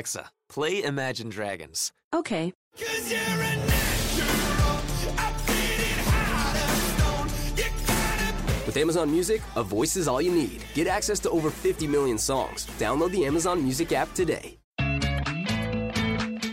Alexa, play Imagine Dragons. Okay. With Amazon Music, a voice is all you need. Get access to over 50 million songs. Download the Amazon Music app today.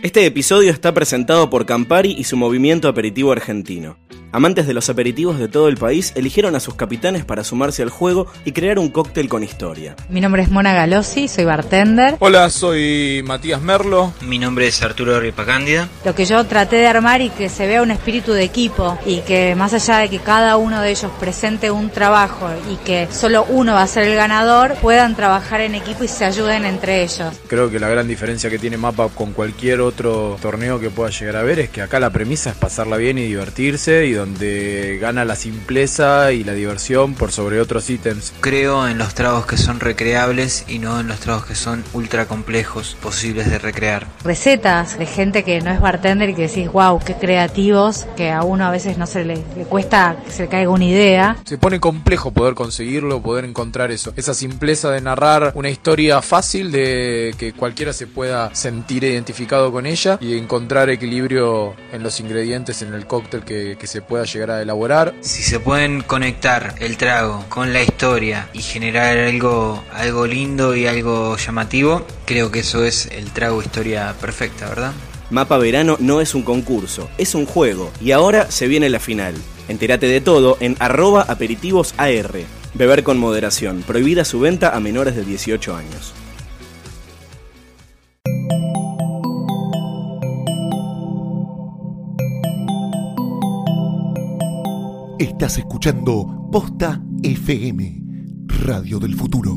Este episodio está presentado por Campari y su movimiento aperitivo argentino. Amantes de los aperitivos de todo el país eligieron a sus capitanes para sumarse al juego y crear un cóctel con historia. Mi nombre es Mona Galossi, soy bartender. Hola, soy Matías Merlo. Mi nombre es Arturo Ripacándida. Lo que yo traté de armar y que se vea un espíritu de equipo y que más allá de que cada uno de ellos presente un trabajo y que solo uno va a ser el ganador, puedan trabajar en equipo y se ayuden entre ellos. Creo que la gran diferencia que tiene Mapa con cualquier otro torneo que pueda llegar a ver es que acá la premisa es pasarla bien y divertirse y donde gana la simpleza y la diversión por sobre otros ítems. Creo en los tragos que son recreables y no en los tragos que son ultra complejos, posibles de recrear. Recetas de gente que no es bartender y que decís, wow, qué creativos, que a uno a veces no se le, le cuesta que se le caiga una idea. Se pone complejo poder conseguirlo, poder encontrar eso. Esa simpleza de narrar una historia fácil de que cualquiera se pueda sentir identificado con ella y encontrar equilibrio en los ingredientes en el cóctel que, que se pueda llegar a elaborar. Si se pueden conectar el trago con la historia y generar algo, algo lindo y algo llamativo, creo que eso es el trago historia perfecta, ¿verdad? Mapa Verano no es un concurso, es un juego y ahora se viene la final. Entérate de todo en arroba aperitivosAR. Beber con moderación, prohibida su venta a menores de 18 años. Estás escuchando Posta FM, Radio del Futuro.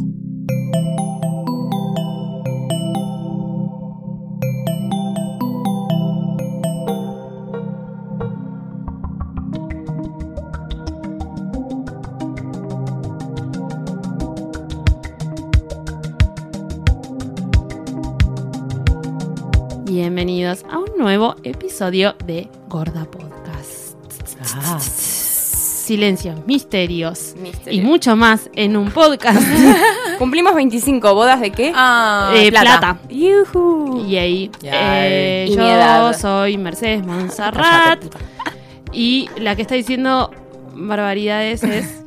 Bienvenidos a un nuevo episodio de Gorda Podcast. Silencios, misterios y mucho más en un podcast. Cumplimos 25 bodas de qué? Ah, Eh, plata. Yujú. Y ahí, Ya, eh, y yo soy Mercedes Monserrat y la que está diciendo barbaridades es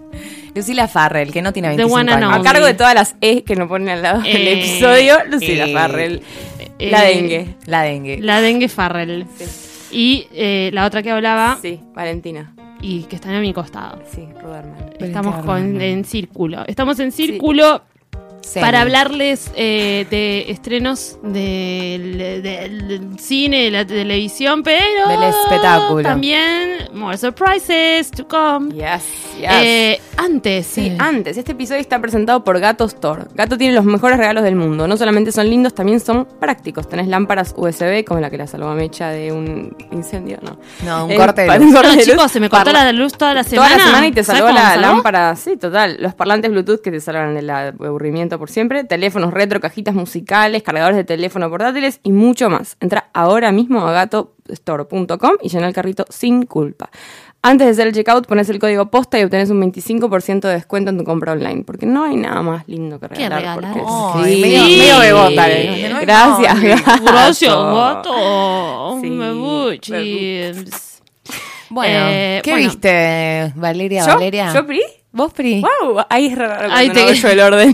Lucila Farrell, que no tiene The 25 one and años. only. A cargo de todas las E que nos ponen al lado del Eh, episodio, Lucila eh, Farrell. eh, la dengue. La dengue. la dengue Farrell. Y eh, la otra que hablaba Sí, Valentina. Y que está a mi costado. Sí, Ruderman. Estamos con, en círculo. Estamos en círculo Sí. Para hablarles eh, de estrenos del, del cine, de la televisión, pero Del espectáculo. también more surprises to come. Yes, yes. Eh, antes, Sí, antes, este episodio está presentado por Gato Store. Gato tiene los mejores regalos del mundo. No solamente son lindos, también son prácticos. Tenés lámparas USB, como la que la salvó a Mecha de un incendio, ¿no. No, un Eh, corte de luz. un corte No, de luz. chicos, se me cortó Parla- la luz toda la semana. Toda la semana y te ¿Sabes salvó la lámpara. Sí, total. Los parlantes Bluetooth que te salvan del aburrimiento por siempre. Teléfonos retro, cajitas musicales, cargadores de teléfono portátiles y mucho más. Entra ahora mismo a gatostore.com y llena el carrito sin culpa. Antes de hacer el checkout, pones el código posta y obtenés un 25% de descuento en tu compra online. Porque no hay nada más lindo que regalar. regalar? porque- Ay, sí, medio- medio bebota. Sí. ¿eh? No Gracias. gato. Gracias, gato. Sí, Me. Bueno, Eh, ¿qué bueno. viste, Valeria? ¿Yo? Valeria. ¿Yo, Pri? ¿Vos, Pri? Wow, ahí es raro cuando Ahí no te- yo el orden.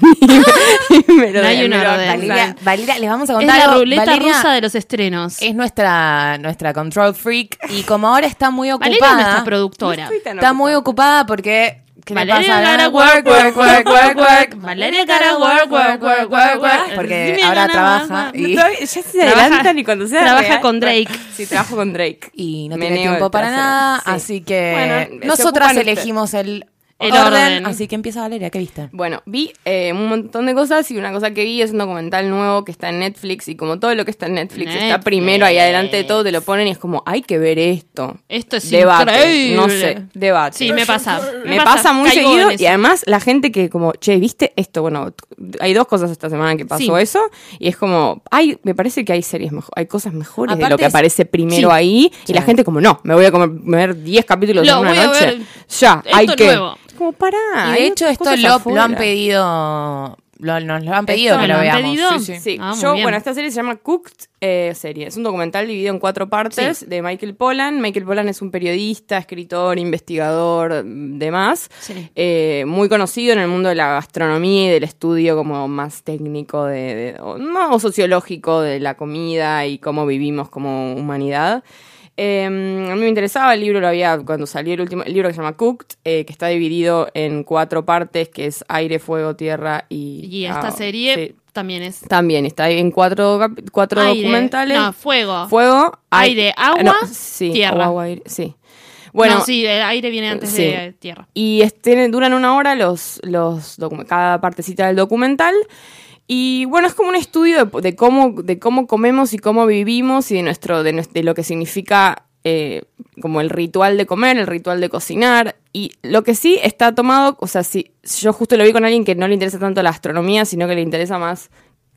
y me lo No hay me un lo orden. Valeria, Valeria, les vamos a Es contar la algo. ruleta Valeria rusa de los estrenos. Es nuestra, nuestra control freak y como ahora está muy ocupada. Valeria es nuestra productora. Está muy ocupada. porque... ¿Qué le Valeria pasa? work, work, work, work, work. Valeria gotta work, work, work, work, work. Porque Dime ahora trabaja más. y, No, ya se Trabaja- adelantan y cuando sea trabaja real- con Drake. Sí, trabajo con Drake. y no Me tiene tiempo para nada, Sí. así que Bueno, nosotras elegimos el, El orden, orden. Así que empieza Valeria, ¿qué viste? Bueno, vi eh, un montón de cosas y una cosa que vi es un documental nuevo que está en Netflix y como todo lo que está en Netflix, está primero ahí adelante de todo, te lo ponen y es como, hay que ver esto. Esto es debate, increíble. no sé, debate. Sí, me pasa. Me pasa muy Caigo seguido y además la gente que como, che, ¿viste esto? Bueno, hay dos cosas esta semana que pasó Sí. eso y es como, hay, me parece que hay series mejor, hay cosas mejores de lo que es- aparece primero Sí. ahí y Sí. la gente como, no, me voy a comer, ver 10 capítulos Lo en una noche. ver. Ya, Esto hay que... nuevo. Como, pará. Y de hecho esto lo, han pedido lo- nos lo han pedido Esto que lo veamos. pedido. Sí, sí. Sí, Ah, yo, bien. bueno, esta serie se llama Cooked eh, serie. Es un documental dividido en cuatro partes de Michael Pollan. Michael Pollan es un periodista, escritor, investigador, demás. Sí. Eh, muy conocido en el mundo de la gastronomía y del estudio como más técnico de, de- o, no, o sociológico de la comida y cómo vivimos como humanidad. Eh, a mí me interesaba el libro, lo había cuando salió el último el libro que se llama Cooked, eh, que está dividido en cuatro partes, que es aire, fuego, tierra y... Y esta ah, serie sí. también es También está en cuatro, cuatro Aire, documentales. no, fuego. Fuego, ai- Aire, agua, no, sí, tierra. agua, aire, sí. Bueno, no, sí, el aire viene antes sí. de tierra. y es- tienen- duran una hora los, los cada partecita del documental. Y bueno, es como un estudio de, cómo, de cómo comemos y cómo vivimos y de nuestro, de, de lo que significa eh, como el ritual de comer, el ritual de cocinar. Y lo que sí está tomado, o sea, si yo justo lo vi con alguien que no le interesa tanto la astronomía, sino que le interesa más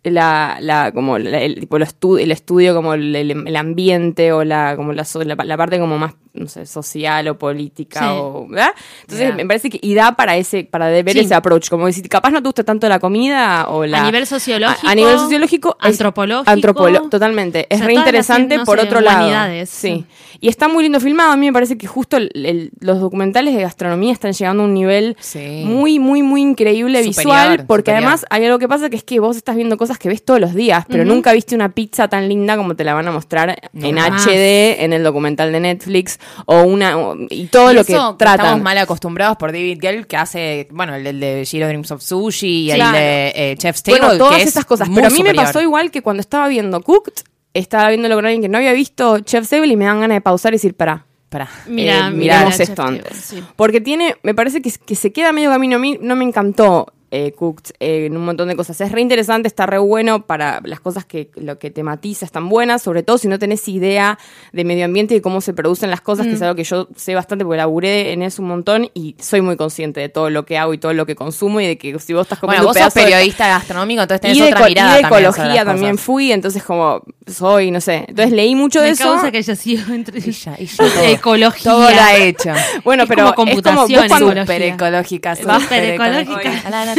la, la como la- el tipo lo estu- el estudio como el, el- el ambiente o la como la, so- la, la parte como más no sé social o política Sí. o ¿verdad? entonces Yeah. me parece que y da para ese para ver Sí. ese approach como decir capaz no te gusta tanto la comida o la a nivel sociológico, a, a nivel sociológico antropológico, antropolo- totalmente es O sea, re interesante no por sé, otro lado sí y está muy lindo filmado a mí me parece que justo el- el- los documentales de gastronomía están llegando a un nivel Sí. muy muy muy increíble Superior, visual porque superior. además hay algo que pasa que es que vos estás viendo cosas que ves todos los días, pero nunca viste una pizza tan linda como te la van a mostrar en. HD, en el documental de Netflix, o una o- y todo Y lo que tratan. Estamos mal acostumbrados por David Gell, que hace, bueno, el, el de Giro Dreams of Sushi y el Claro. de eh, Chef's Table, bueno, todas que es esas cosas. Pero a mí me pasó igual que cuando estaba viendo Cooked, estaba viéndolo con alguien que no había visto Chef's Table y me dan ganas de pausar y decir, pará. Pará. Mira, eh, mira, miramos esto antes. sí. Porque tiene, me parece que, que se queda medio camino. A mí no me encantó eh, Cooked eh, en un montón de cosas. Es re interesante, está re bueno para las cosas que lo que tematiza están buenas, sobre todo si no tenés idea de medio ambiente y cómo se producen las cosas, que es algo que yo sé bastante porque laburé en eso un montón y soy muy consciente de todo lo que hago y todo lo que consumo y de que si vos estás comiendo Bueno, vos sos pedazo de- periodista gastronómico, entonces tenés y de, otra mirada y de también ecología también fui, entonces como soy, no sé. Entonces leí mucho de Me eso. causa que haya sido entre Ella, ella todo. ecología. Todo lo ha hecho. Bueno, Es pero como es como vos cuando-. Súper ecológica, ecológica. ecológica.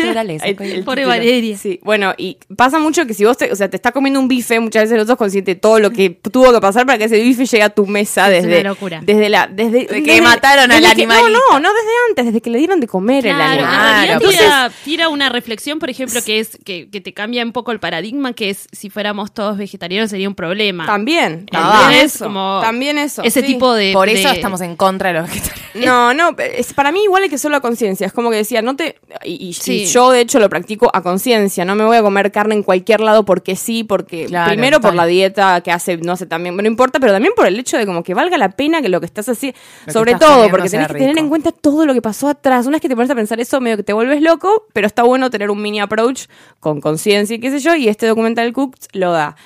Naturaleza. El- el Pobre título. Valeria. Sí, bueno, y pasa mucho que si vos te, o sea, te estás comiendo un bife, muchas veces no sos consciente de todo lo que tuvo que pasar para que ese bife llegue a tu mesa Es desde una locura. desde la desde De que mataron al animalito. No, no, no desde antes, desde que le dieron de comer el Claro, animal. en realidad Claro, tira, tira una reflexión, por ejemplo, que es que, que te cambia un poco el paradigma, que es si fuéramos todos vegetarianos sería un problema. También, también es eso, como también eso. Ese sí. tipo de... Por eso de- estamos en contra de los vegetarianos. No, no, es, para mí igual hay que solo a conciencia. Es como que decía, no te. Y, y- Sí. y yo, de hecho, lo practico a conciencia. No me voy a comer carne en cualquier lado porque sí, porque. Claro, primero por la dieta que hace, no sé, también. No importa, pero también por el hecho de como que valga la pena que lo que estás haciendo. Sobre todo, porque tenés que tener en cuenta todo lo que pasó atrás. Una vez que te pones a pensar eso, medio que te vuelves loco, pero está bueno tener un mini approach con conciencia y qué sé yo. Y este documental Cooked lo da.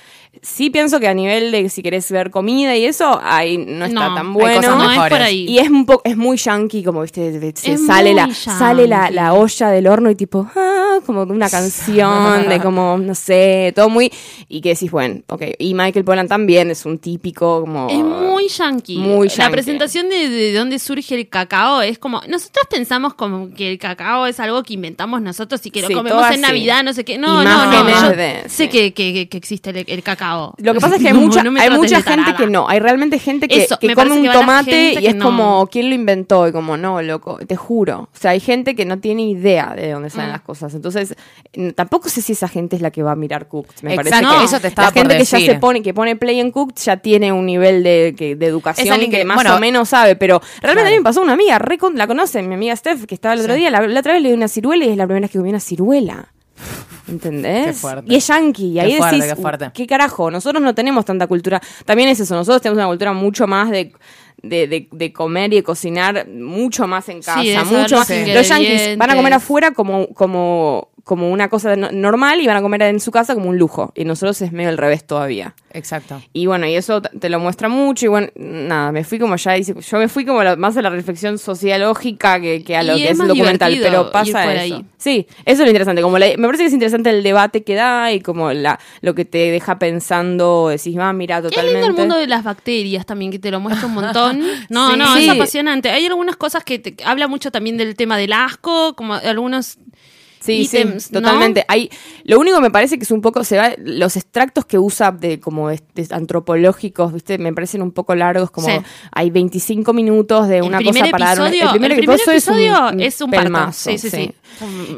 Sí pienso que a nivel de si querés ver comida y eso, ahí no está No, tan hay bueno. cosas no es por ahí. Y es un poco, es muy yankee, como viste, se Es sale la, sale la, yankee. la olla del horno y tipo, ah, como una canción, de como, no sé, todo muy, y que decís, bueno, ok. Y Michael Pollan también es un típico, como. Es muy yankee. Muy La yankee. presentación de, de dónde surge el cacao es como. Nosotros pensamos como que el cacao es algo que inventamos nosotros y que lo Sí, comemos todo en así. Navidad, no sé qué. No, no, no. Imágenes Yo de- sé sí. que, que- que existe el, el cacao. Lo que pasa es que hay No, mucha, hay gente que no. Hay realmente gente que, Eso, que come un que tomate y es no. como, ¿quién lo inventó? Y como, no, loco, te juro. O sea, hay gente que no tiene idea de dónde Mm. salen las cosas. Entonces, tampoco sé si esa gente es la que va a mirar Cooked. Me Exacto, parece que eso te estaba la gente por que ya se pone, que pone play en Cooked ya tiene un nivel de, que- de educación que, que- más bueno, o menos sabe. Pero realmente claro. a mí me pasó una amiga, re con- la conocen, mi amiga Steph, que estaba el otro Sí. día. La, la otra vez le di una ciruela y es la primera vez que comí una ciruela. ¿Entendés? Qué fuerte. Y es yankee. Y Qué ahí fuerte, decís, qué fuerte. ¿qué carajo? Nosotros no tenemos tanta cultura. También es eso, nosotros tenemos una cultura mucho más de. De, de- de comer y de cocinar mucho más en casa, saber mucho los más. Los yankees van a comer afuera como, como, como una cosa no- normal y van a comer en su casa como un lujo. Y nosotros es medio al revés todavía. Exacto. Y bueno, y eso te lo muestra mucho. Y bueno, nada, me fui como ya, dice- yo me fui como más a la reflexión sociológica que, que a lo Y que es es, documental. Pero pasa eso. ahí. Sí, eso es lo interesante. Como la- me parece que es interesante el debate que da y como la, lo que te deja pensando. Decís, ah, mira, totalmente. lindo el mundo de las bacterias también, que te lo muestra un montón. No, Sí. no, Sí. es apasionante. Hay algunas cosas que te, habla mucho también del tema del asco, como algunos Sí, ítems, sí, ¿no? totalmente. Hay, lo único que me parece que es un poco, se va, los extractos que usa de como de- de antropológicos, viste, me parecen un poco largos, como Sí. hay 25 minutos de El una cosa para dar una- episodio- el primer, el primer episodio episodio es un, es un pelmazo, Sí, sí, sí.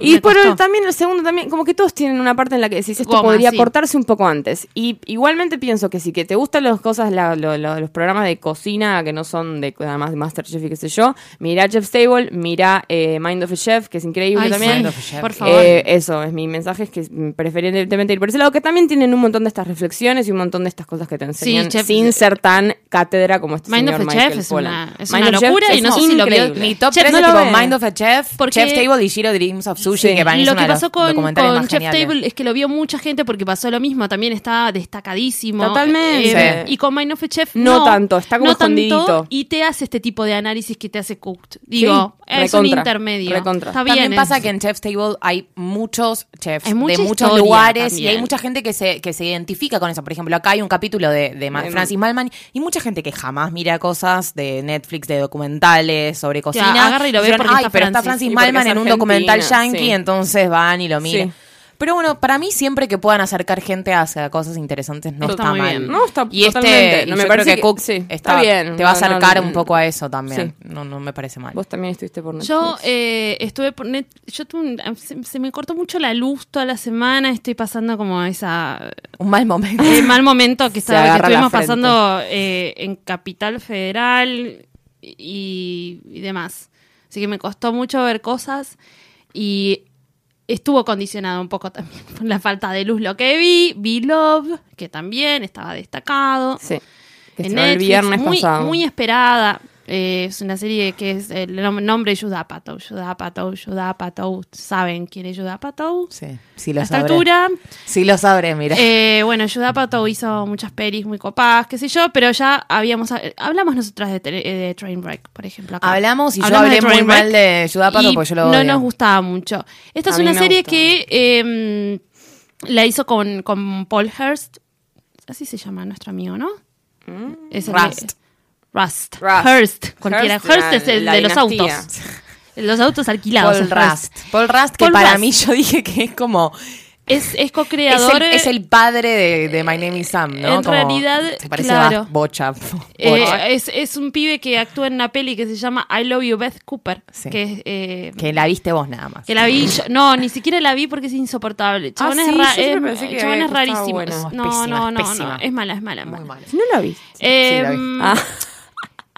Y por el- también el segundo también, como que todos tienen una parte en la que decís esto Goma, podría sí. cortarse un poco antes. Y igualmente pienso que si que te gustan las cosas, la- lo- lo- los programas de cocina que no son de además de Masterchef y qué sé yo, mira Chef's Table, mira eh, Mind of a Chef, que es increíble Ay, también. Chef. Por favor. Eh, eso, es mi mensaje, es que preferentemente ir por ese lado, que también tienen un montón de estas reflexiones y un montón de estas cosas que te enseñan Chef- sin ser tan cátedra como este Mind señor of a Michael Chef es una- es Chef locura y es no sé si lo. Mi top Chef, 3 no es lo tipo. Mind of a Chef, Porque- Chef's Table y Giro Dreams of Sushi, Sí. que mí lo que pasó con, Chef geniales. Table es que lo vio mucha gente porque pasó lo mismo, también está destacadísimo. Totalmente. Eh, Sí. Y con Mind of a Chef No no, tanto, está como no tanto, escondidito. y te hace este tipo de análisis que te hace cooked. Digo, Sí, es un intermedio. recontra. Está bien. También pasa que en Chef's Table hay muchos chefs Hay de muchos lugares y hay mucha gente que se, que se identifica con eso. Por ejemplo, acá hay un capítulo de, de. Francis Malman y mucha gente que jamás mira cosas de Netflix, de documentales sobre cocina. agarra y lo ve porque Ay, está pero está Francis". Francis Malman en un argentina, documental yankee, sí. entonces van y lo miran. Sí. Pero bueno, para mí siempre que puedan acercar gente hacia cosas interesantes no Está mal. bien. No, está y este. No y me yo parece creo que que- Cook sí, está- está bien. te va a no, acercar no, un poco a eso también. Sí. No, no me parece mal. Vos también estuviste por Netflix. Yo eh, estuve por net, yo tuve un- se, se me cortó mucho la luz toda la semana, estoy pasando como esa Un mal momento. el mal momento que, Se estaba, que estuvimos pasando eh, en Capital Federal y, y demás. Así que me costó mucho ver cosas y estuvo condicionado un poco también por la falta de luz lo que vi. Vi Love, que también estaba destacado. Sí. Que en el viernes muy, pasado. muy esperada. Eh, es una serie que es el nom- nombre Apatow, Judah Apatow. ¿Saben quién es Judah Apatow? Sí, sí lo A esta sabré. altura. Sí lo sabré, mira. Eh, bueno, Judah Apatow hizo muchas pelis muy copadas, qué sé yo, pero ya habíamos hablamos nosotras de, tele- de Trainwreck, por ejemplo. acá. Hablamos y yo Hablamos de hablé muy mal de Judah Apatow y porque yo lo no odio. nos gustaba mucho. Esta A es una serie gustó. que eh, la hizo con, con Paul Hearst. Así se llama nuestro amigo, ¿no? Es el de- Rust. Rust. Hearst. Cualquiera. Hearst, Hearst, es el la de los autos. Los autos alquilados. Paul. Rust. Paul Rust, que Paul para Rust. mí yo dije que es como... Es, es co-creador. es el padre de, de My Name is Sam, ¿no? En Como- realidad, Se parece claro. a Bocha. Eh, Bocha. es, es un pibe que actúa en una peli que se llama I Love You Beth Cooper. Sí. Que, eh, Que la viste vos nada más. que la vi yo- No, ni siquiera la vi porque es insoportable. Chabón Ah, es, ra- es- chabón había- es rarísimo. No, no, no, no. Es mala, es mala, es Muy mala. no la viste. Eh, Sí, la vi. mm, Ah.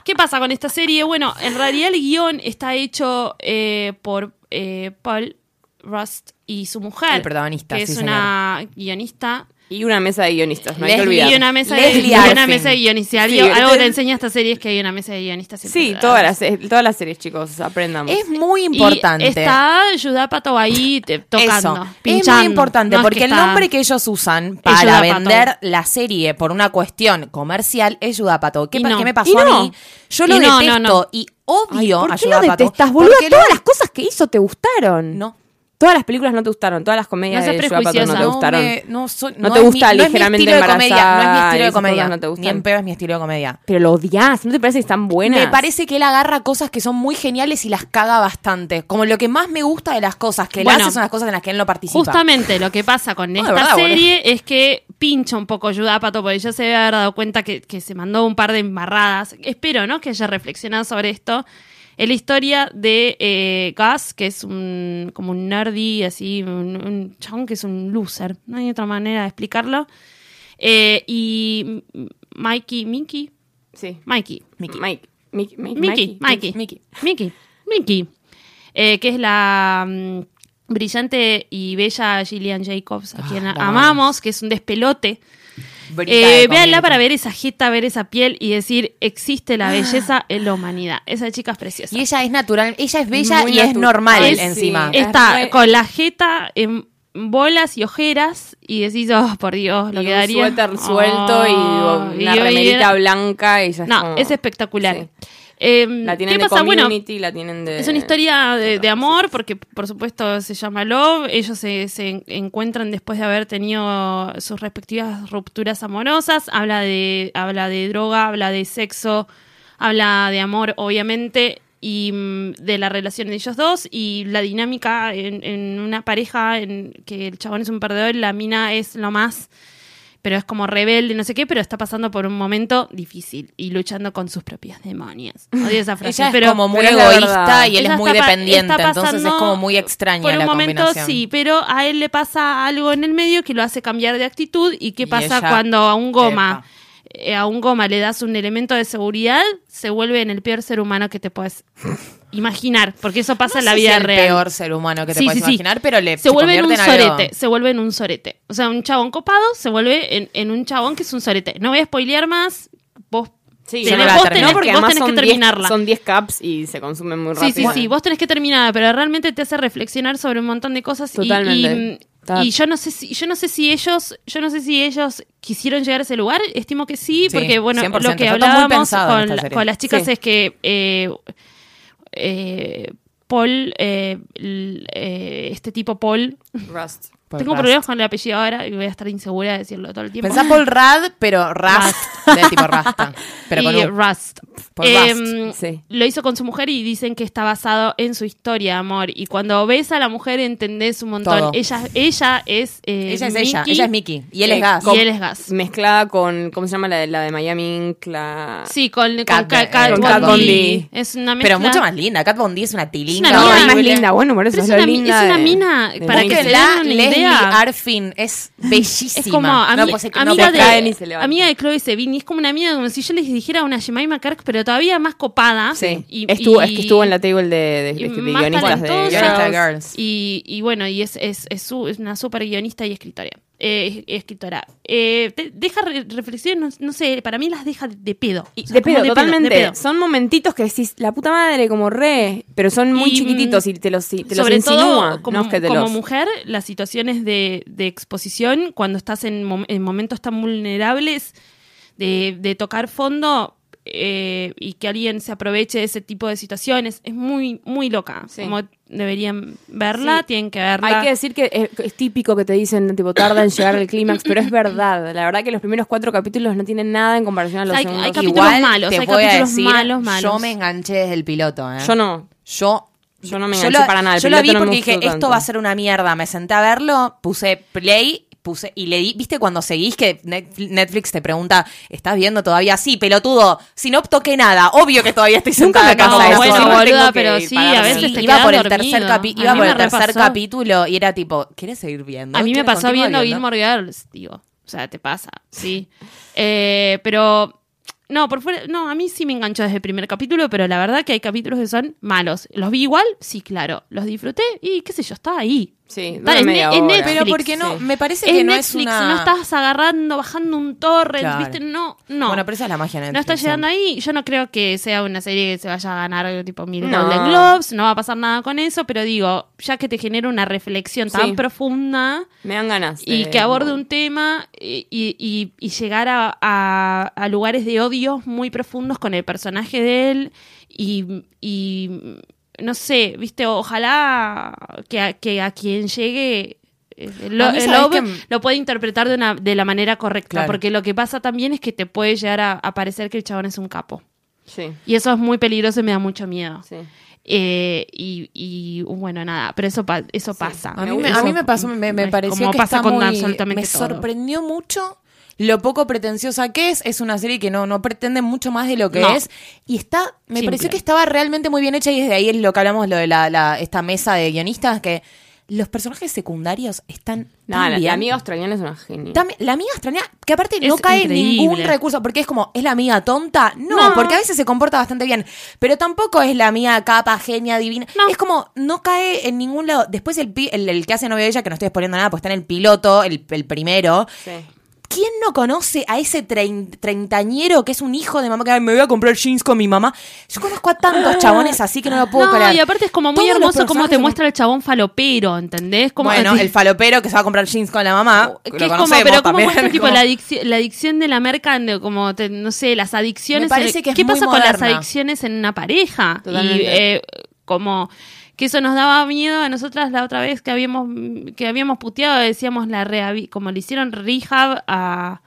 ¿Qué pasa con esta serie? Bueno, en realidad el guion está hecho eh, por eh, Paul Rust y su mujer. El protagonista, Que sí, es una guionista. Y una mesa de guionistas, no hay que olvidar. Y una mesa de, Leslie y una mesa de guionistas. Sí, Algo- te enseña esta serie es que hay una mesa de guionistas. Sí, todas las, todas las series, chicos, aprendamos. Es muy Y importante. está Judah Pato ahí te- tocando, Eso. pinchando. Es muy importante No es porque que el está- nombre que ellos usan para vender la serie por una cuestión comercial es Judah Apatow. ¿Qué, Y no. qué me pasó Y no. a mí? Yo Y lo detesto y Ay, odio ¿Por a qué Judah lo detestas, boludo? Todas lo- las cosas que hizo te gustaron. No. Todas las películas no te gustaron, todas las comedias No de Apatow no te gustaron. me- no, soy- No no te gusta mi- no es mi ligeramente estilo de comedia, No es mi embarazada estilo de comedia. no te gustan. Ni en pedo es mi estilo de comedia. Pero lo odias, ¿no te parece que están buenas? Me parece que él agarra cosas que son muy geniales y las caga bastante. Como lo que más me gusta de las cosas que él hace son las cosas en las que él no participa. Justamente lo que pasa con esta verdad, serie es que pincha un poco Pato, porque ya se debe haber dado cuenta que, que se mandó un par de embarradas. Espero, ¿no? Que haya reflexionado sobre esto. Es la historia de eh, Gus, que es un como un nerdy, así, un, un chabón que es un loser. No hay otra manera de explicarlo. Eh, y Mikey, Mickey, Sí. Mikey, Mickey. Mike. Mickey. Mike- Mickey, Mikey, Mickey, Mickey, Mickey, eh, que es la mm, brillante y bella Gillian Jacobs, a Ah, quien amamos, que es un despelote. Eh, véanla para ver esa jeta, ver esa piel y decir, existe la belleza en la humanidad. Esa chica es preciosa. Y ella es natural, ella es bella Muy y es normal Es- encima. sí. Está Es re- con la jeta en bolas y ojeras y decís, oh, por Dios, lo y que un daría. suéter suelto y una y remerita era- blanca y ya No, como- es espectacular. Sí. Eh, La tienen ¿Qué de pasa? Bueno, community, la tienen de... Es una historia de, de amor, porque por supuesto se llama Love. Ellos se, se en- encuentran después de haber tenido sus respectivas rupturas amorosas. Habla de, habla de droga, habla de sexo, habla de amor, obviamente. y mm, de la relación de ellos dos y la dinámica en, en una pareja en que el chabón es un perdedor y la mina es lo más pero es como rebelde, no sé qué, pero está pasando por un momento difícil y luchando con sus propios demonios. Odio esa frase, Ella es pero como muy pero egoísta y él ella es muy dependiente, entonces es como muy extraña Por un la momento combinación. sí, pero a él le pasa algo en el medio que lo hace cambiar de actitud y qué pasa cuando a un goma Epa. eh, a un goma le das un elemento de seguridad, se vuelve en el peor ser humano que te puedes imaginar, porque eso pasa No en la sé si vida el real. peor ser humano que te Sí, puedes sí, sí. imaginar, pero le se vuelve en un algo- sorete, se vuelve en un sorete. O sea, un chabón copado se vuelve en, en un chabón que es un sorete. No voy a spoilear más, vos Sí, tenés- no vos tenés, porque vos además tenés que son 10 terminarla. son 10 caps y se consumen muy Sí, rápido. sí, sí, vos tenés que terminarla, pero realmente te hace reflexionar sobre un montón de cosas Totalmente. y, Está- y yo no sé si yo no sé si ellos yo no sé si ellos quisieron llegar a ese lugar, estimo que sí, Sí, porque bueno, 100%, lo que hablábamos con, las chicas Sí. es que eh, eh, Paul eh, eh, este tipo Paul Rust. Paul tengo Rust. problemas con el apellido ahora y voy a estar insegura de decirlo todo el tiempo. Pensá Paul Rad, pero Rust, de tipo Rasta. Pero con y un- Rust. Paul Em, Rust, sí. Lo hizo con su mujer y dicen que está basado en su historia de amor. Y cuando ves a la mujer entendés un montón. Todo. Ella, ella es eh, Ella es ella, Mickey, ella es Mickey. Y él Eh, es Gas. Y él es Gas. Mezclada con, ¿cómo se llama la de, la de Miami? La... Sí, con, con Cat- con Cat. Von D. Es una mezcla. Pero mucho más linda. Cat Von D es una tilinga. una No, mina. es más linda, bueno, por eso es es, una linda es una de- mina, de para Porque que se den una Arfin es bellísima. Es como ami- no amiga, de, amiga Chloe Sevigny. Es como una amiga, como si yo les dijera una Jemima Kirk, pero todavía más copada. Sí, Y- estuvo, y- es que estuvo en la table de, de, guionistas de Girls. Y, y bueno, y es, es, es, su- es una súper guionista y escritora. Eh, es- escritora. Eh, te- deja re- reflexiones, no, no sé, para mí las deja de pedo. Y O sea, de pedo, de totalmente. de pedo. Son momentitos que decís, la puta madre, como re, pero son muy Y, chiquititos y te los, te los Sobre insinúa. todo, como, no es que te como los- mujer, las situaciones de, de exposición, cuando estás en, mom- en momentos tan vulnerables, de, de tocar fondo eh, y que alguien se aproveche de ese tipo de situaciones, es muy, muy loca. Sí. Como deberían verla, Sí. tienen que verla. Hay que decir que es, es típico que te dicen, tipo, tarda en llegar al clímax, pero es verdad. La verdad que los primeros cuatro capítulos no tienen nada en comparación a los Hay- segundos. hay capítulos Igual malos, te hay voy a capítulos decir, malos, malos. Yo me enganché desde el piloto, ¿eh? Yo no. Yo Yo no me yo enganché lo- para nada. El Yo lo vi no porque dije, esto va a ser una mierda. Me senté a verlo, puse play, puse y le di, ¿viste cuando seguís que Netflix te pregunta, ¿estás viendo todavía? Sí, pelotudo, si no toqué nada, obvio que todavía estoy Nunca sentada me pasa con eso, vos. bueno, boluda, pero sí, a veces Sí, te iba por el tercer capi- iba por me el tercer capítulo y era tipo, ¿quieres seguir viendo? A mí me ¿Quieres pasó continuar viendo Gilmore Girls, digo. O sea, te pasa, sí. Eh, pero, no, por fuera, no, a mí sí me enganchó desde el primer capítulo, pero la verdad que hay capítulos que son malos. ¿Los vi igual? Sí, claro. ¿Los disfruté? Y qué sé yo, estaba ahí. Sí, Está. Netflix. Pero porque no, Sí. me parece Es que no Netflix, es una... no estás agarrando, bajando un torrent, Claro. ¿viste? No, no. Bueno, pero esa es la magia de no Netflix. está llegando ahí. Yo no creo que sea una serie que se vaya a ganar tipo mil No. Golden Globes. No va a pasar nada con eso, pero digo, ya que te genera una reflexión tan Sí. profunda Me dan ganas. y de- que aborde un tema y, y- y llegar a, a- a lugares de odio muy profundos con el personaje de él y, y, no sé, viste, ojalá que a, que a quien llegue eh, lo, el ¿sabes Love qué? lo puede interpretar de, una, de la manera correcta, Claro. porque lo que pasa también es que te puede llegar a, a parecer que el chabón es un capo. Sí, Y eso es muy peligroso y me da mucho miedo. sí. Eh, y, y, bueno, nada, pero eso, pa- eso pasa. A mí, me, Eso a mí me pasó, me, me pareció como que pasa está con muy- absolutamente me todo. sorprendió mucho lo poco pretenciosa que es. Es una serie que no, no pretende mucho más de lo que No. es. Y está, me Simple. pareció que estaba realmente muy bien hecha y desde ahí es lo que hablamos, lo de la, la- esta mesa de guionistas, que los personajes secundarios están No, tan la, bien. la amiga australiana es una genia. La amiga extraña, que aparte no cae increíble. ningún recurso, porque es como, ¿es la amiga tonta? No, No. porque a veces se comporta bastante bien, pero tampoco es la amiga capa, genia, divina. No. Es como, no cae en ningún lado. Después el, el, el que hace novio de ella, que no estoy exponiendo nada, pues está en el piloto, el, el primero. Sí. ¿Quién no conoce a ese trein- treintañero que es un hijo de mamá que "Ay, me voy a comprar jeans con mi mamá? Yo conozco a tantos chabones así que no lo puedo No, creer. y aparte es como muy Todos hermoso cómo te son- muestra el chabón falopero, ¿entendés? Como Bueno, el falopero que se va a comprar jeans con la mamá. que lo es como, pero también, muestra tipo como- la adicción, la adicción de la merca, como te- no sé, las adicciones. Me parece que es ¿Qué muy pasa con las adicciones en una pareja? Totalmente. Y eh, como que eso nos daba miedo a nosotras la otra vez que habíamos que habíamos puteado, decíamos la como le hicieron rehab a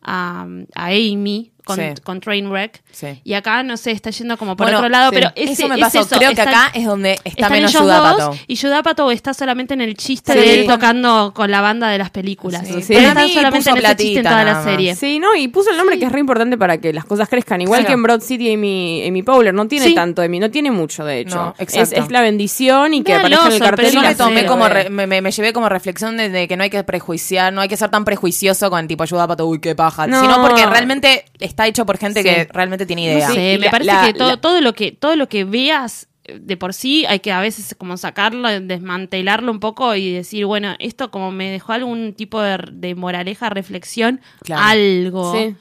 a, a Amy con, Sí. con Trainwreck. Sí. Y acá, no sé, está yendo como por Bueno, otro lado, sí. pero ese- Eso me es pasó. Creo que están- acá es donde está están menos Apatow. Y Judd Apatow está solamente en el chiste Sí. de él tocando con la banda de las películas. Sí, Pero sí. está Para mí solamente puso en ese chiste en toda la serie. Sí, no, y puso el nombre que es re importante para que las cosas crezcan. Igual que en Broad City Amy, Amy Powler, no tiene Sí. tanto Amy, no tiene mucho de hecho. No, es, exacto. es la bendición y que aparezca en el cartel. y Yo me tomé como re- me, me- me llevé como reflexión de, de que no hay que prejuiciar, no hay que ser tan prejuicioso con tipo ayuda para uy, qué paja. No. Sino porque realmente está hecho por gente Sí. que realmente tiene idea. No sé, Y me la- parece la- que todo, la- todo lo que todo lo que veas eh, de por sí hay que a veces como sacarlo, desmantelarlo un poco y decir, bueno, esto como me dejó algún tipo de, de moraleja, reflexión, Claro. algo. Sí.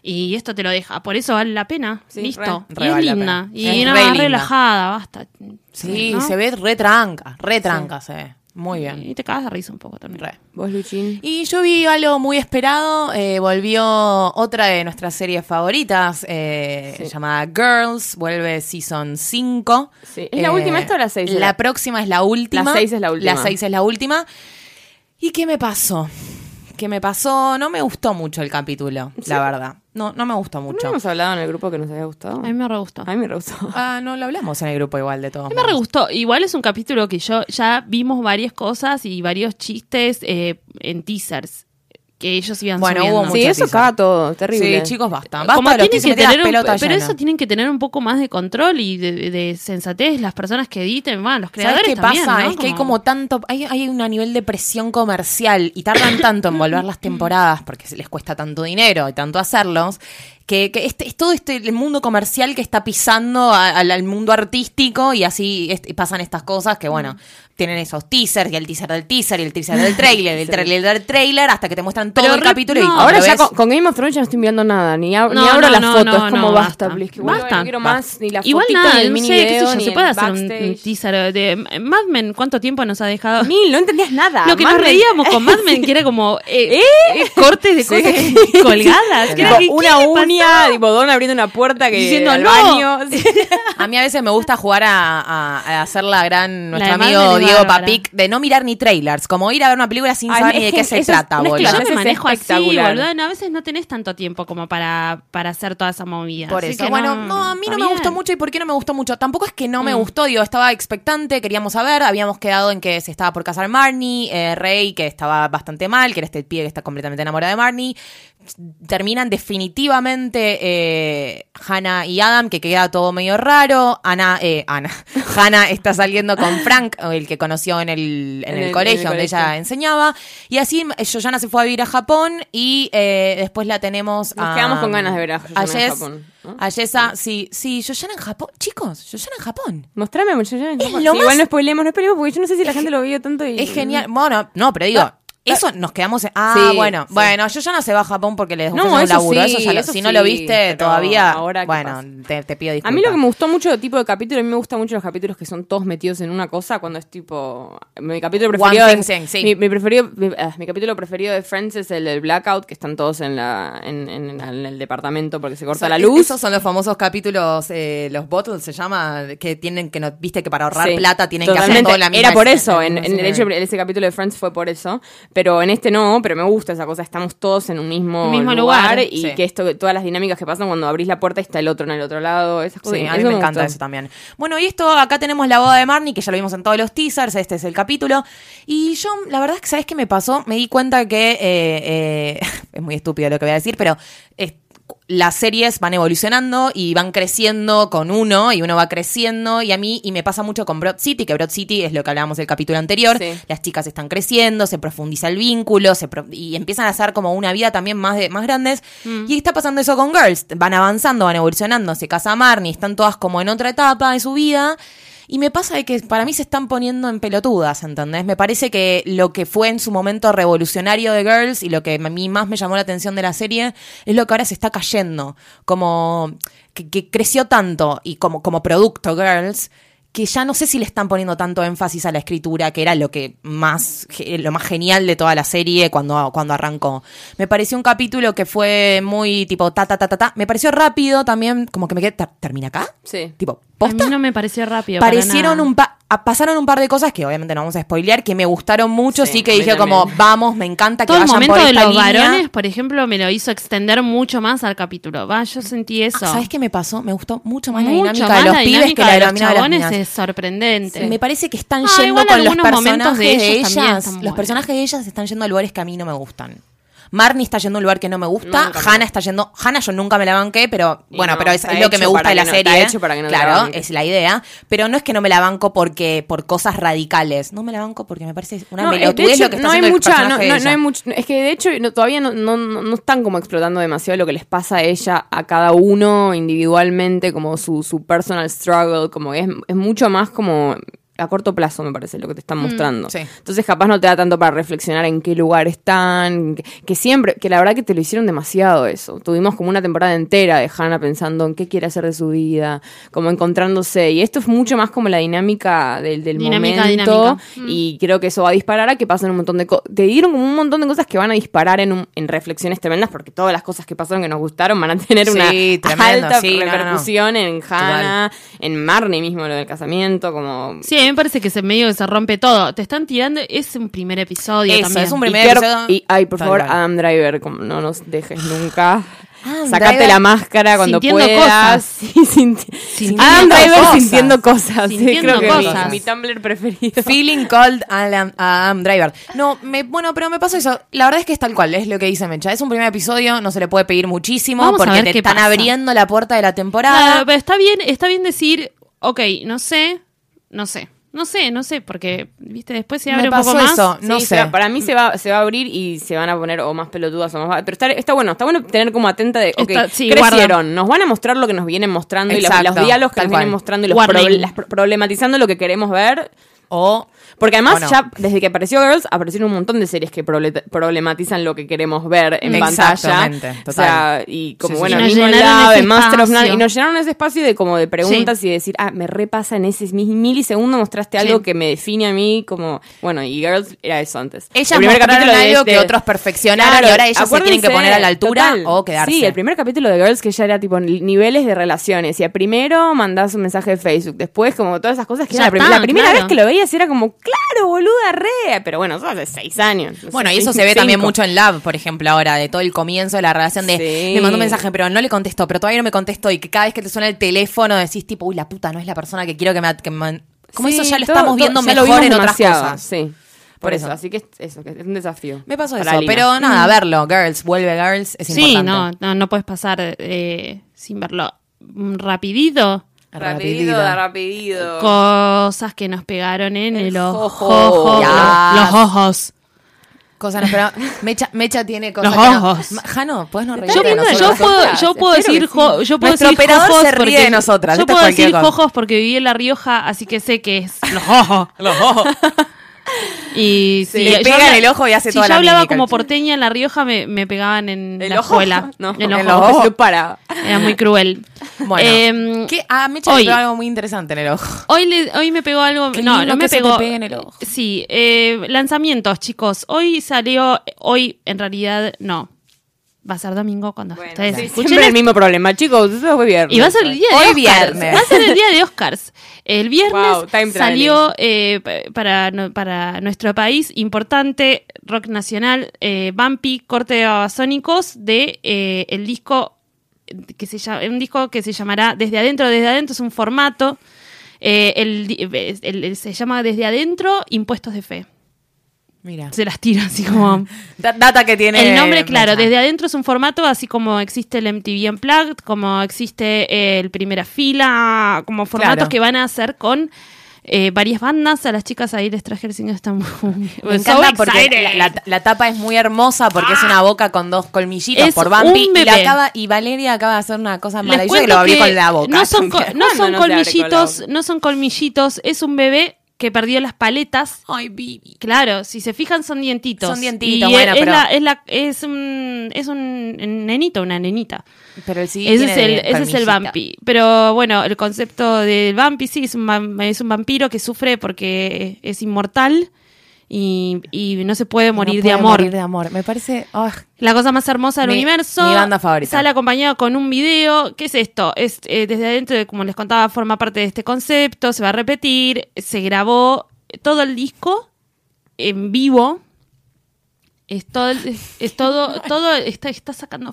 Y esto te lo deja, por eso vale la pena. Sí, Listo. re. y Re es vale linda. Y Es re linda. relajada, basta. Sí, ¿no? se ve re tranca, re tranca se ve. Muy bien. Y te cagas de risa un poco también. Re. Vos, Luchín. Y yo vi algo muy esperado. eh, volvió otra de nuestras series favoritas, eh, Sí. llamada Girls. Vuelve Season 5. Sí. ¿Es la última esta o la seis? La próxima es la última. La seis es la última. La 6 es la última. ¿Y qué me pasó? ¿Qué me pasó? No me gustó mucho el capítulo, la verdad. No, no me gustó ¿No mucho. hemos hablado en el grupo que nos había gustado? A mí me re gustó. A mí me re gustó. Ah, no lo hablamos en el grupo igual de todos A mí me re gustó. Igual es un capítulo que yo ya vimos varias cosas y varios chistes eh, en teasers que ellos iban Bueno, subiendo. hubo Sí, mucho eso caga todo, terrible. Sí, chicos, basta. Basta Como tienen que tener un, pelotas pero eso tienen que tener un poco más de control y de, de sensatez las personas que editen, bueno, los ¿Sabes creadores qué también, pasa? ¿no? Es que hay como tanto, hay, hay un nivel de presión comercial y tardan tanto en volver las temporadas porque se les cuesta tanto dinero y tanto hacerlos, que, que este, es todo este el mundo comercial que está pisando a- al, al mundo artístico y así es- pasan estas cosas que, bueno, tienen esos teasers y el teaser del teaser y el teaser del trailer, el trailer del trailer, hasta que te muestran todo Pero el re- capítulo y no. Ahora ya con, con Game of Thrones ya no estoy mirando nada, ni, ab- No, ni abro no, las no, fotos, no, es como no, basta, basta. please, que vuelva, Basta. no quiero más, ni la Igual fotito, nada, ni el no mini sé, qué sé yo, ni se puede hacer un, backstage. un teaser de Mad Men, ¿cuánto tiempo nos ha dejado? Mil, no entendías nada. Lo que Mad nos Men- reíamos con Mad Men, que era como eh, eh, cortes de cosas colgadas. que era, Tipo, ¿qué- una qué le pasó? uña, tipo Don abriendo una puerta que Diciendo, al "No". baño. A mí a veces me gusta jugar a, a- a hacer la gran, nuestro de Mad amigo Men es Diego. Papic, de no mirar ni trailers, como ir a ver una película sin Ay, saber ni de que qué se trata, boludo. Yo me es manejo así, boludo. no, a veces no tenés tanto tiempo como para, para hacer toda esa movida. Por Así eso, que bueno, no, a mí no me gustó mucho. ¿Y por qué no me gustó mucho? Tampoco es que no me Mm. gustó, digo, estaba expectante, queríamos saber, habíamos quedado en que se estaba por casar Marnie, eh, Rey, que estaba bastante mal, que era este pibe que está completamente enamorado de Marnie. Terminan definitivamente eh, Hannah y Adam, que queda todo medio raro. Ana, eh, Ana, Hannah está saliendo con Frank, el que conoció en el, en En el, el- colegio en el donde ella enseñaba. Y así eh, Joyanna se fue a vivir a Japón y eh, después la tenemos Nos a- quedamos con ganas de ver a Joyanna en Jess- Japón, ¿no? a Jessa, sí, sí, en Japón. Chicos, Joyanna en Japón. Mostrame sí, lo más- Igual no spoilemos, no spoilemos porque yo no sé si la gente lo vio tanto y... Es genial. Bueno, no, pero digo, eso nos quedamos en... Ah, Sí, bueno, sí. bueno, Joyanna se va a Japón porque les No, ofrecen un eso laburo. sí, eso ya lo- eso si no lo viste todavía, ahora, ¿qué bueno, te, te pido A disculpas. mí lo que me gustó mucho de tipo de capítulo, a mí me gustan mucho los capítulos que son todos metidos en una cosa, cuando es tipo... Mi capítulo One preferido... thing es- thing, sí. mi, mi preferido mi, ah, mi capítulo preferido de Friends es el Blackout, que están todos en, la, en, en- en el departamento porque se corta Son- la luz. Esos son los famosos capítulos, eh, los bottles se llama, que tienen que no, viste que para ahorrar plata tienen que hacer todo la misma Era por eso, en el hecho, ese capítulo de Friends fue por eso, pero en este no, pero me gusta esa cosa, estamos todos en un mismo, Mismo lugar, lugar, y sí. que esto, todas las dinámicas que pasan cuando abrís la puerta y está el otro en el otro lado, esas cosas. Sí, a mí me encanta eso también. Bueno, y esto, acá tenemos la boda de Marnie, que ya lo vimos en todos los teasers, este es el capítulo. Y yo, la verdad es que, ¿sabes qué me pasó? Me di cuenta que, eh, eh, es muy estúpido lo que voy a decir, pero es- las series van evolucionando y van creciendo con uno y uno va creciendo. Y a mí y me pasa mucho con Broad City que Broad City es lo que hablábamos del capítulo anterior. Sí. las chicas están creciendo se profundiza el vínculo se pro- y empiezan a hacer como una vida también más de más grandes. Y está pasando eso con Girls. Van avanzando van evolucionando se casa Marnie están todas como en otra etapa de su vida y me pasa de que para mí se están poniendo en pelotudas, ¿entendés? Me parece que lo que fue en su momento revolucionario de Girls y lo que a mí más me llamó la atención de la serie es lo que ahora se está cayendo. Como que, creció tanto y como producto Girls que ya no sé si le están poniendo tanto énfasis a la escritura, que era lo que más, lo más genial de toda la serie cuando, cuando arrancó. Me pareció un capítulo que fue muy tipo ta ta ta ta ta. Me pareció rápido también, como que me quedé, "¿Ter- ¿termina acá? Sí. Tipo, A mí no me pareció rápido. para parecieron nada. un pa- a- pasaron un par de cosas que obviamente no vamos a spoilear, que me gustaron mucho, sí, Sí, que dije como, vamos, me encanta que Todo el vayan momento por de esta los línea. varones, por ejemplo, me lo hizo extender mucho más al capítulo. Va, yo sentí eso. Ah, ¿Sabes qué me pasó? Me gustó mucho más la dinámica más de los la pibes que la de de los de las chabones minas. Es sorprendente. Me parece que están Ah, yendo con los personajes de ellas. Los personajes de ellas están yendo a lugares que a mí no me gustan. Marnie está yendo a un lugar que no me gusta. Me Hannah está yendo. Hannah yo nunca me la banqué, pero bueno, no, pero es, lo que me gusta de la no- serie. hecho para que no claro, es la idea. Pero no es que no me la banco porque por cosas radicales. No me la banco porque me parece una No, eh, de pelotudez lo que está no haciendo el mucha, no, personaje de no- no hay mucho, es que de hecho no- todavía no, no, no- no están como explotando demasiado lo que les pasa a ella, a cada uno individualmente, como su, su personal struggle, como es, es mucho más como a corto plazo, me parece, lo que te están mostrando. sí. Entonces capaz no te da tanto para reflexionar en qué lugar están, que, que siempre, que la verdad que te lo hicieron demasiado eso. Tuvimos como una temporada entera de Hannah pensando en qué quiere hacer de su vida, como encontrándose, y esto es mucho más como la dinámica del, del Dinámica, momento, dinámica. Mm. y creo que eso va a disparar a que pasen un montón de cosas. Te dieron como un montón de cosas que van a disparar en, un- en reflexiones tremendas, porque todas las cosas que pasaron que nos gustaron van a tener Sí, una tremendo, alta sí, no, no, no. repercusión en Hannah, en Marnie mismo, lo del casamiento, como... Sí, mí me parece que se medio que se rompe todo. Te están tirando, es un primer episodio Eso, también. es un Y, primer qué- episodio- y- ay, por favor. Adam Driver, como no nos dejes nunca. Adam Sacate Driver la máscara cuando sintiendo puedas. cosas. Sí, sinti- Sintiendo Adam Driver cosas. sintiendo cosas. sí, que mi- Tumblr preferido. Feeling cold a Adam, Adam Driver. No, me, bueno, pero me pasó eso. La verdad es que es tal cual, es lo que dice Mecha. Es un primer episodio, no se le puede pedir muchísimo Vamos porque te están pasa. abriendo la puerta de la temporada. Claro, pero está bien, está bien decir, ok, no sé, no sé, no sé, no sé, porque, viste, después se Me abre un pasó poco más. No Sí, sé. se va- para mí se va, se va a abrir y se van a poner o más pelotudas o más. Pero está, está bueno, está bueno tener como atenta de. Ok, Está- sí, crecieron. guarda. Nos van a mostrar lo que nos vienen mostrando y los, Exacto, los diálogos que tal nos vienen mostrando y los Warning. proble- las pro- problematizando lo que queremos ver. O Porque además, ya desde que apareció Girls, aparecieron un montón de series que proble- problematizan lo que queremos ver en pantalla. Exactamente, O sea, total. y como Sí, bueno, Y mismo nos llenaron lado ese de Master of None, espacio. y nos llenaron ese espacio de como de preguntas y decir, ah, me repasa en ese mi- milisegundo mostraste algo Sí. que me define a mí como, bueno, y Girls era eso antes. ellas El primer mostraron capítulo de algo que este- otros perfeccionaron Claro, y ahora ellas se tienen que poner a la altura total. o quedarse. Sí, el primer capítulo de Girls que ya era tipo ni- niveles de relaciones. Y a primero mandás un mensaje de Facebook, después como todas esas cosas que Ya era la, prim- está, la primera claro. vez que lo veías era como, claro, boluda, re. Pero bueno, eso hace seis años. no sé, Bueno, y eso se ve también mucho en Love, por ejemplo, ahora, de todo el comienzo de la relación de Sí. me mandó un mensaje, pero no le contestó, pero todavía no me contestó, y que cada vez que te suena el teléfono decís tipo, uy, la puta no es la persona que quiero que me... que me- Como Sí, eso ya lo todo- estamos viendo mejor en otras cosas. Sí. Por, Por eso. eso. así que es, eso, que es un desafío. Me pasó eso, Lina. pero nada, verlo, Girls, vuelve Girls, es Sí, importante. no, no, no puedes pasar eh, sin verlo. Mm, Rapidito, Rapidito, Rapidito. rapidito. cosas que nos pegaron en el, El ojo. ojo. Ya. Los ojos. Cosa no. Mecha, Mecha tiene cosas Los no- ojos. Ma- Jano, ¿puedes no Yo, reírte de yo nosotros? puedo, yo puedo espero que decir, sí. jo- yo puedo Nuestro decir operador jojos se ríe porque de nosotras, Yo puedo decir cosa. jojos porque viví en La Rioja, así que sé que es los ojos. Los ojos. Y Sí, si le yo pega habla- en el ojo y hace si toda yo la hablaba mímica. como porteña en La Rioja, me, me pegaban en ¿El la ojo? escuela. No, en los en ojos. los ojos. No para. Era muy cruel. Bueno, Em, ¿qué? Ah, Mecha hoy- le pegó algo muy interesante en el ojo. Hoy, le- hoy me pegó algo. Qué no, no me te pegó. pegue en el ojo. Sí, eh, lanzamientos, chicos. Hoy salió. Hoy, en realidad, no. Va a ser domingo cuando ustedes Sí, escuchen siempre el mismo problema, chicos. Eso fue viernes. Y va a ser el día de Hoy Oscars. viernes. Va a ser el día de Oscars. El viernes Wow, salió eh, pa- para, para nuestro país importante rock nacional eh, Bumpy Corte de Babasónicos de eh, el disco que se llama un disco que se llamará Desde adentro desde adentro es un formato eh, el, di- el- el- se llama Desde adentro impuestos de fe. Mira. Se las tiro así como Da- Data que tiene. el nombre, claro, desde adentro es un formato así como existe el MTV Unplugged, como existe eh, el Primera Fila, como formatos Claro. que van a hacer con eh, varias bandas. A las chicas ahí les traje el single, están muy... Me so encanta porque la, la- la tapa es muy hermosa porque es una boca con dos colmillitos por Bambi y, la bebé. acaba, y Valeria acaba de hacer una cosa maravillosa que lo abrió que con la boca. No son, co- no ¿Cuándo son no colmillitos, no son colmillitos, es un bebé que perdió las paletas. Ay, Bibi. Claro, si se fijan son dientitos. Son dientitos, Y bueno, es, pero- la- es, la- es un, es un nenito, una nenita. Pero el CD ese tiene es el, ese es el vampi. Pero bueno, el concepto del vampi sí es un, es un vampiro que sufre porque es inmortal y, y no se puede morir No de puede amor. morir de amor. Me parece. ah, La cosa más hermosa del Mi- universo. mi banda favorita. Sale acompañado con un video. ¿Qué es esto? Es eh, desde adentro, como les contaba, forma parte de este concepto. Se va a repetir. Se grabó todo el disco en vivo. Es todo, es todo, todo está, está sacando.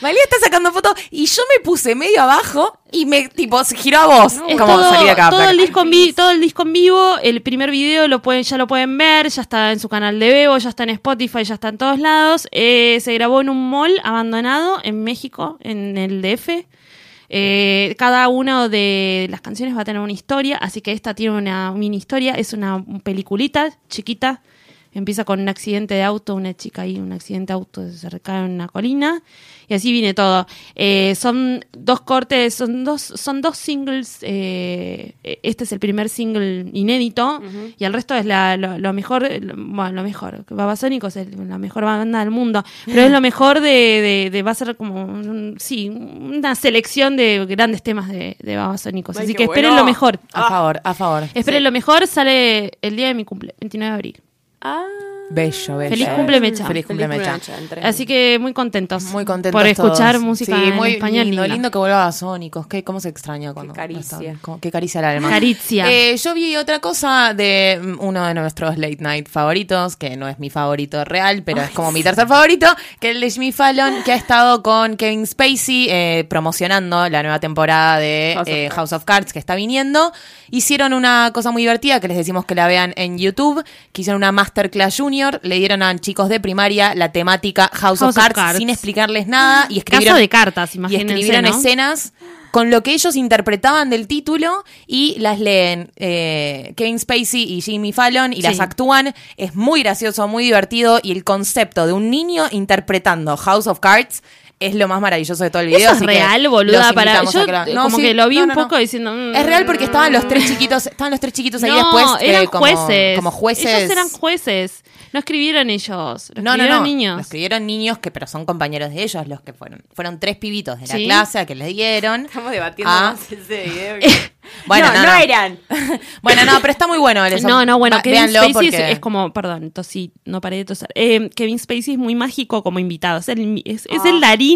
María está sacando fotos y yo me puse medio abajo y me tipo se giró a vos. Como todo, salí de acá. todo el disco en vi- todo el disco en vivo, el primer video lo pueden, ya lo pueden ver, ya está en su canal de Bebo, ya está en Spotify, ya está en todos lados. Eh, se grabó en un mall abandonado en México, en el DF. Eh, cada una de las canciones va a tener una historia, así que esta tiene una mini historia, es una peliculita chiquita. Empieza con un accidente de auto, una chica ahí, un accidente de auto, se recae en una colina y así viene todo. Eh, son dos cortes, son dos, son dos singles. eh, este es el primer single inédito y el resto es la, lo, lo mejor, lo- bueno, lo mejor. Babasónicos es la mejor banda del mundo, pero es lo mejor de, de, de- va a ser como, un- sí, una selección de grandes temas de, de Babasónicos. Ay, Así que esperen bueno. lo mejor. A favor, a favor. Esperen lo mejor, sale el día de mi cumple, 29 de abril. Ah, Bello, bello. Feliz cumple, Mecha. Feliz cumple, Mecha. Así que muy contentos. Muy contentos Por escuchar todos. música Sí, en muy español. lindo, linda. lindo que vuelva a Sónicos. Qué, ¿Cómo se extraña cuando caricia. no está? Cómo- Qué caricia al alma. Caricia. Eh, yo vi otra cosa de mm, uno de nuestros late night favoritos, que no es mi favorito real, pero es como mi tercer favorito, que es el de Jimmy Fallon, que ha estado con Kevin Spacey eh, promocionando la nueva temporada de House of eh, Cards. House of Cards que está viniendo. Hicieron una cosa muy divertida que les decimos que la vean en YouTube, que hicieron una masterclass junior, le dieron a chicos de primaria la temática House, House of, Cards, Cards. sin explicarles nada y escribieron Caso de cartas, y escribieron ¿no? escenas con lo que ellos interpretaban del título y las leen eh, Kevin Spacey y Jimmy Fallon y Sí. las actúan. Es muy gracioso, muy divertido y el concepto de un niño interpretando House of Cards es lo más maravilloso de todo el video. Eso es así que real, los boluda. Para, yo que eh, No, como sí, que lo vi no, un no, no. poco diciendo. mm, Es real porque estaban los tres chiquitos, estaban los tres chiquitos ahí no, después eh, eran como, jueces. como jueces. Ellos eran jueces. No escribieron ellos. Lo No, no, escribieron no. niños. Lo escribieron niños que pero son compañeros de ellos los que fueron. Fueron tres pibitos de la Sí. clase a que les dieron. Estamos debatiendo Ah. más ese video. Bueno, no, no, no no. eran. Bueno, no, pero está muy bueno el eso. No, no, bueno, Va- Kevin Spacey es, porque- es como, perdón, tosí, no paré de toser. Eh, Kevin Spacey es muy mágico como invitado. Es el, es, es el Darín,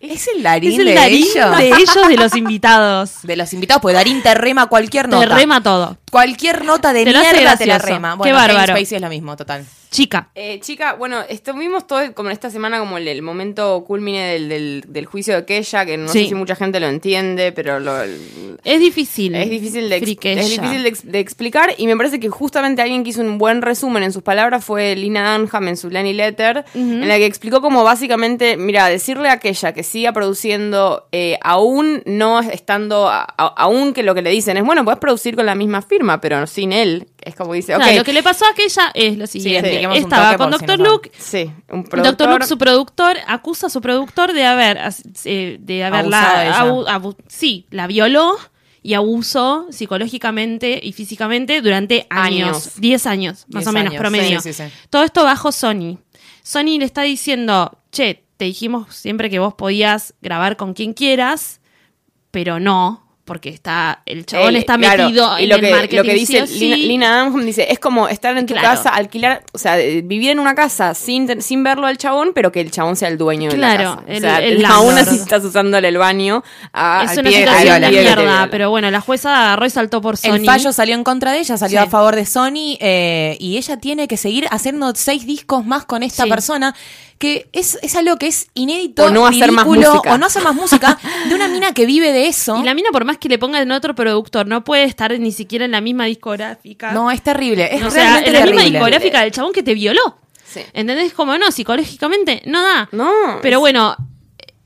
Es el Darín es el de Darín ellos. de ellos, de los invitados. De los invitados, pues Darín te rema cualquier Te nota. rema todo. Cualquier nota de Te mierda te la rema. Qué Bueno, Kevin bárbaro. Spacey es lo mismo, total. Chica. Eh, chica, bueno, estuvimos todo como en esta semana como el, el momento culmine del, del, del juicio de Keya, que no Sí. sé si mucha gente lo entiende, pero lo, Es difícil. es difícil de, es difícil de, ex- de explicar y me parece que justamente alguien que hizo un buen resumen en sus palabras fue Lina Dunham en su Lenny Letter, en la que explicó como básicamente, mira, decirle a aquella que siga produciendo eh, aún no estando, a- a- aún que lo que le dicen es, bueno, puedes producir con la misma firma, pero sin él, es como dice, ok, Claro, lo que le pasó a aquella es lo siguiente. Estaba con si Dr. saben. Luke. sí, un Dr. Luke, su productor, acusa a su productor de haber, eh, de haberla, abu- abu- sí, la violó y abusó psicológicamente y físicamente durante años, Años. 10 años, más Diez o menos, años, promedio. sí. Todo esto bajo Sony. Sony le está diciendo, che, te dijimos siempre que vos podías grabar con quien quieras, pero no, porque está el chabón Él, está claro, metido y en lo el que, marketing. lo que dice o sí. Lina, Lina Dunham dice es como estar en tu Claro. casa alquilar o sea eh, vivir en una casa sin sin verlo al chabón pero que el chabón sea el dueño de Claro, la casa el- o sea aún así estás usándole el baño a, es al una pie- situación de que mierda, pero bueno, la jueza agarró y saltó por Sony. El fallo salió en contra de ella, salió Sí. a favor de Sony eh, y ella tiene que seguir haciendo seis discos más con esta Sí. persona que es, es algo que es inédito, O no hacer más música. o no hacer más música de una mina que vive de eso. Y la mina, por más que le pongan otro productor, no puede estar ni siquiera en la misma discográfica. No, es terrible, es o sea, en la misma discográfica del chabón que te violó. Sí. ¿Entendés? Como no, psicológicamente no da. No. Pero bueno,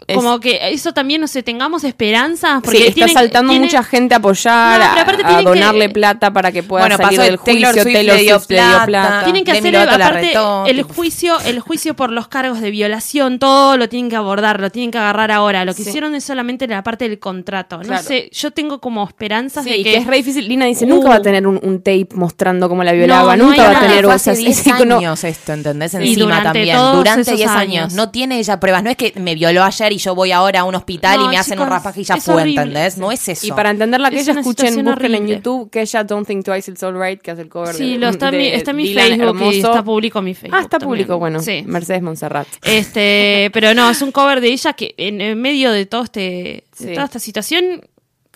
Es- como que eso también, no sé, tengamos esperanzas. Porque sí, está tienen- saltando tienen- mucha gente a apoyar, No, a, a que- donarle plata para que pueda Bueno, salir del Taylor juicio. Swift Taylor le dio Swift le dio plata. Tienen que Demi hacer aparte retó, el tipo. juicio, el juicio por los cargos de violación, todo lo tienen que abordar, lo tienen que agarrar ahora. Lo que Sí. hicieron es solamente la parte del contrato. No Claro. sé, yo tengo como esperanzas Sí, de y que, que es re difícil. Lina dice, Uh. nunca va a tener un, un tape mostrando cómo la violaba, No, nunca va a tener hace sea, 10 es icono- años esto, ¿entendés? Y Encima durante también. todos Durante esos 10 años. años. No tiene ella pruebas. No es que me violó ayer y yo voy ahora a un hospital No, y me hacen un rapaje y ya fue, horrible. ¿entendés? No es eso. Y para entenderla que Es ella escuchen, busquen en. YouTube que ella Don't Think Twice It's Alright, que hace el cover Sí, de, lo está, en mi, de está en mi Dylan Facebook y Hermoso. está público en mi Facebook. Ah, está también. público, bueno. Sí. Mercedes Monserrat. Este, pero no, es un cover de ella que en, en medio de todo este, de toda esta situación,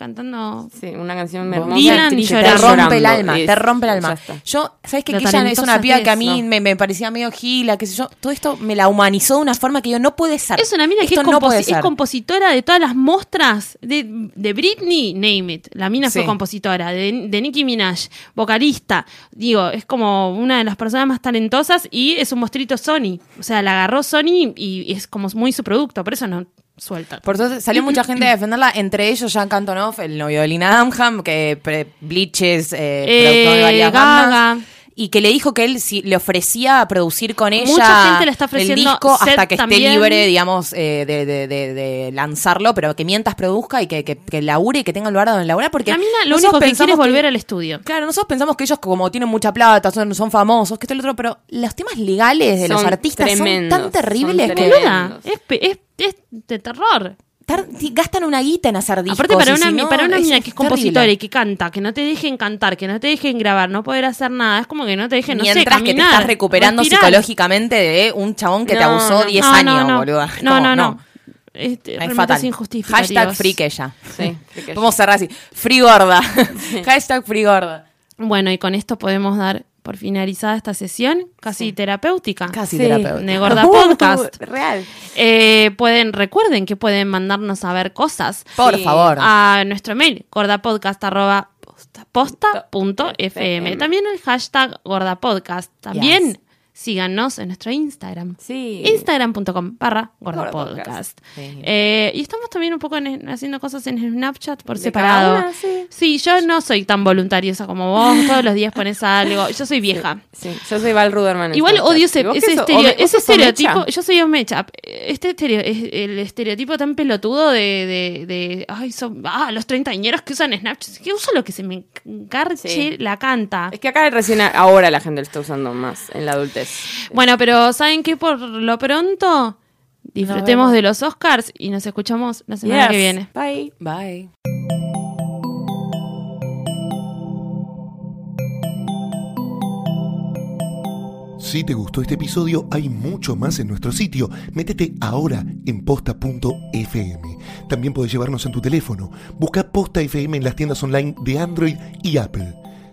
cantando. Sí, una canción hermosa. Llorando. te está rompe el llorando. alma, Es- te rompe el alma. Yo, ¿sabes qué? Lo Que ella es una piba que que a mí ¿no? me, me parecía medio gila, qué sé yo. Todo esto me la humanizó de una forma que yo no puede ser. Es una mina que es, no es compositora de todas las mostras de, de Britney, name it. La mina fue Sí. compositora, de, de Nicki Minaj, vocalista. Digo, es como una de las personas más talentosas y es un mostrito Sony. O sea, la agarró Sony y es como muy su producto, por eso no suelta. Por eso salió mucha gente a defenderla, entre ellos Jan Antonoff, el novio de Lina Dunham, que pre- Bleaches, eh, productor de varias Gaga. bandas, y que le dijo que él si le ofrecía producir con ella Mucha gente le está ofreciendo el disco Seth hasta que también. esté libre, digamos, eh, de, de- de- de lanzarlo, pero que mientras produzca y que, que, que labure y que tenga el lugar donde laburar, porque La mina lo único que quiere pensamos es volver al estudio. Claro, nosotros pensamos que ellos como tienen mucha plata, son, son famosos, que esto y lo otro, pero los temas legales de los artistas tremendos, son tan terribles son que es, es, es de terror. Tar- gastan una guita en hacer discos. Aparte para una, si no, para una mina que es compositora y que canta, que no te dejen cantar, que no te dejen grabar, no poder hacer nada, es como que no te dejen, no sé, Mientras que te caminar, estás recuperando respirar. psicológicamente de un chabón que te No, abusó no. 10 No, años, boluda. No, no, no. Este, Es fatal. Hashtag free que ella. Sí, sí Vamos a cerrar así. Free gorda. Hashtag free gorda. Bueno, y con esto podemos dar por finalizada esta sesión, casi terapéutica. Casi Sí. terapeuta. De Gorda Podcast. Real. Eh, pueden, recuerden que pueden mandarnos a ver cosas Por Sí. favor. a nuestro mail, gordapodcast.posta.fm. También el hashtag gordapodcast. También Yes. Síganos en nuestro Instagram. Sí. Instagram.com barra Gordapodcast. Sí. Eh, y estamos también un poco en- haciendo cosas en Snapchat por De separado. una, sí. yo no soy tan voluntariosa como vos. Todos los días pones algo. Yo soy vieja. Sí, yo soy Val Ruderman. Igual Snapchat. odio ese, estereo- ¿O me- vos ese estereotipo. Yo soy Omecha. Este estereo, es el estereotipo tan pelotudo de, de, de ay, son, ah, los treintañeros que usan Snapchat. Que uso lo que se me encarche la canta. Es que acá recién ahora la gente lo está usando más en la adultez. Bueno, pero ¿saben qué? Por lo pronto, disfrutemos de los Oscars y nos escuchamos la semana que viene. Bye. Bye. Si te gustó este episodio, hay mucho más en nuestro sitio. Métete ahora en posta.fm. También puedes llevarnos en tu teléfono. Busca Posta FM en las tiendas online de Android y Apple.